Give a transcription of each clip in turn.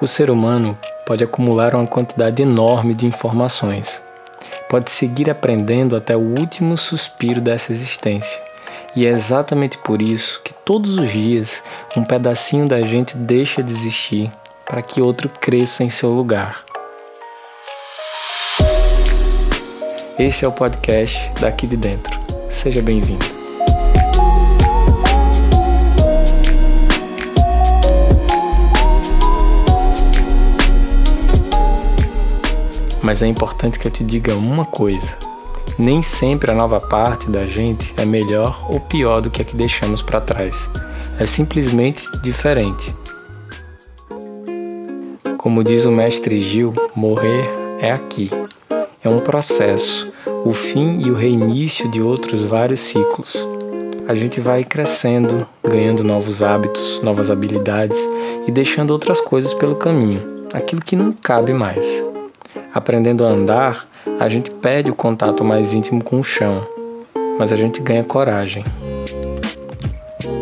O ser humano pode acumular uma quantidade enorme de informações. Pode seguir aprendendo até o último suspiro dessa existência. E é exatamente por isso que todos os dias um pedacinho da gente deixa de existir para que outro cresça em seu lugar. Esse é o podcast daqui de dentro. Seja bem-vindo. Mas é importante que eu te diga uma coisa: nem sempre a nova parte da gente é melhor ou pior do que a que deixamos para trás. É simplesmente diferente. Como diz o mestre Gil, morrer é aqui. É um processo, o fim e o reinício de outros vários ciclos. A gente vai crescendo, ganhando novos hábitos, novas habilidades e deixando outras coisas pelo caminho, aquilo que não cabe mais. Aprendendo a andar, a gente perde o contato mais íntimo com o chão, mas a gente ganha coragem.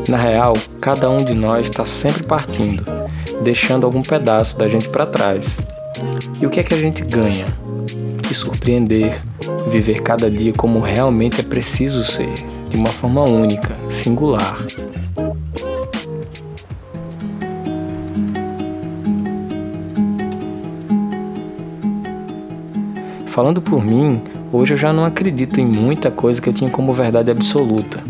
Na real, cada um de nós está sempre partindo, deixando algum pedaço da gente para trás. E o que é que a gente ganha? Se surpreender, viver cada dia como realmente é preciso ser, de uma forma única, singular. Falando por mim, hoje eu já não acredito em muita coisa que eu tinha como verdade absoluta.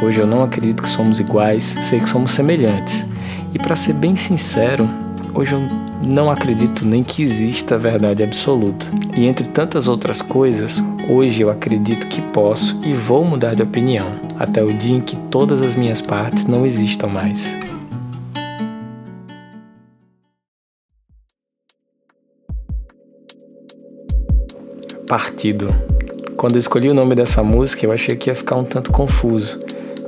Hoje eu não acredito que somos iguais, sei que somos semelhantes. E para ser bem sincero, hoje eu não acredito nem que exista verdade absoluta. E entre tantas outras coisas, hoje eu acredito que posso e vou mudar de opinião, até o dia em que todas as minhas partes não existam mais. Partido. Quando eu escolhi o nome dessa música, eu achei que ia ficar um tanto confuso,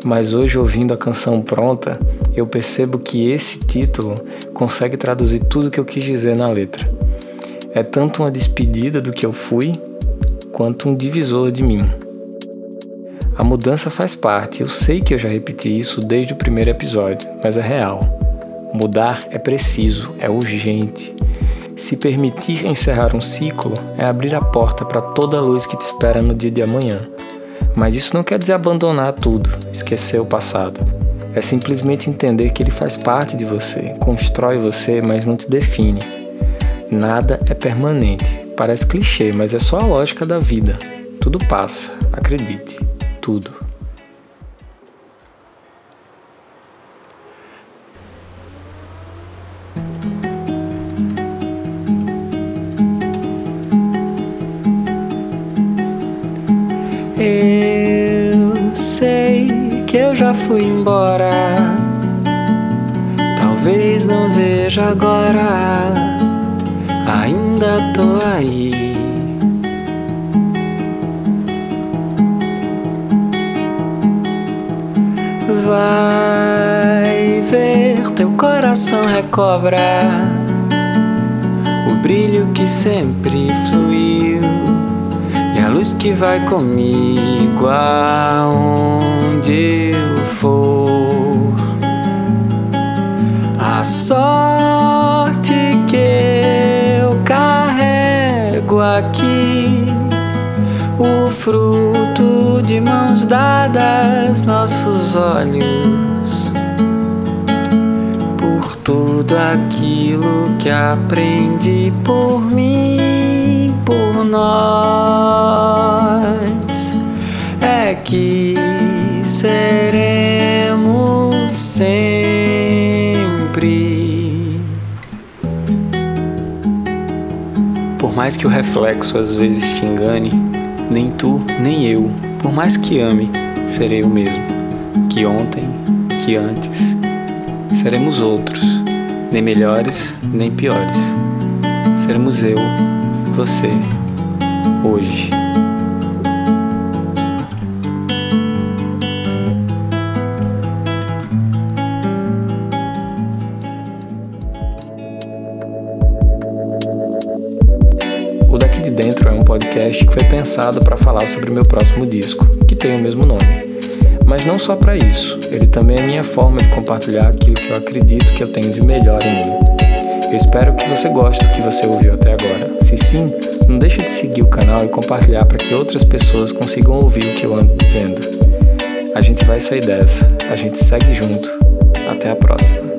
mas hoje, ouvindo a canção pronta, eu percebo que esse título consegue traduzir tudo o que eu quis dizer na letra. É tanto uma despedida do que eu fui, quanto um divisor de mim. A mudança faz parte, eu sei que eu já repeti isso desde o primeiro episódio, mas é real. Mudar é preciso, é urgente. Se permitir encerrar um ciclo é abrir a porta para toda a luz que te espera no dia de amanhã. Mas isso não quer dizer abandonar tudo, esquecer o passado. É simplesmente entender que ele faz parte de você, constrói você, mas não te define. Nada é permanente. Parece clichê, mas é só a lógica da vida. Tudo passa, acredite, tudo. Sei que eu já fui embora. Talvez não veja agora. Ainda tô aí. Vai ver teu coração recobra o brilho que sempre fluiu luz que vai comigo aonde eu for. A sorte que eu carrego aqui, o fruto de mãos dadas, nossos olhos. Por tudo aquilo que aprendi por mim, nós é que seremos sempre. Por mais que o reflexo às vezes te engane, nem tu, nem eu, por mais que ame, serei o mesmo que ontem, que antes. Seremos outros, nem melhores, nem piores. Seremos eu, você, hoje. O Daqui de Dentro é um podcast que foi pensado para falar sobre o meu próximo disco, que tem o mesmo nome. Mas não só para isso, ele também é minha forma de compartilhar aquilo que eu acredito que eu tenho de melhor em mim. Eu espero que você goste do que você ouviu até agora. Se sim, não deixe de seguir o canal e compartilhar para que outras pessoas consigam ouvir o que eu ando dizendo. A gente vai sair dessa, a gente segue junto. Até a próxima.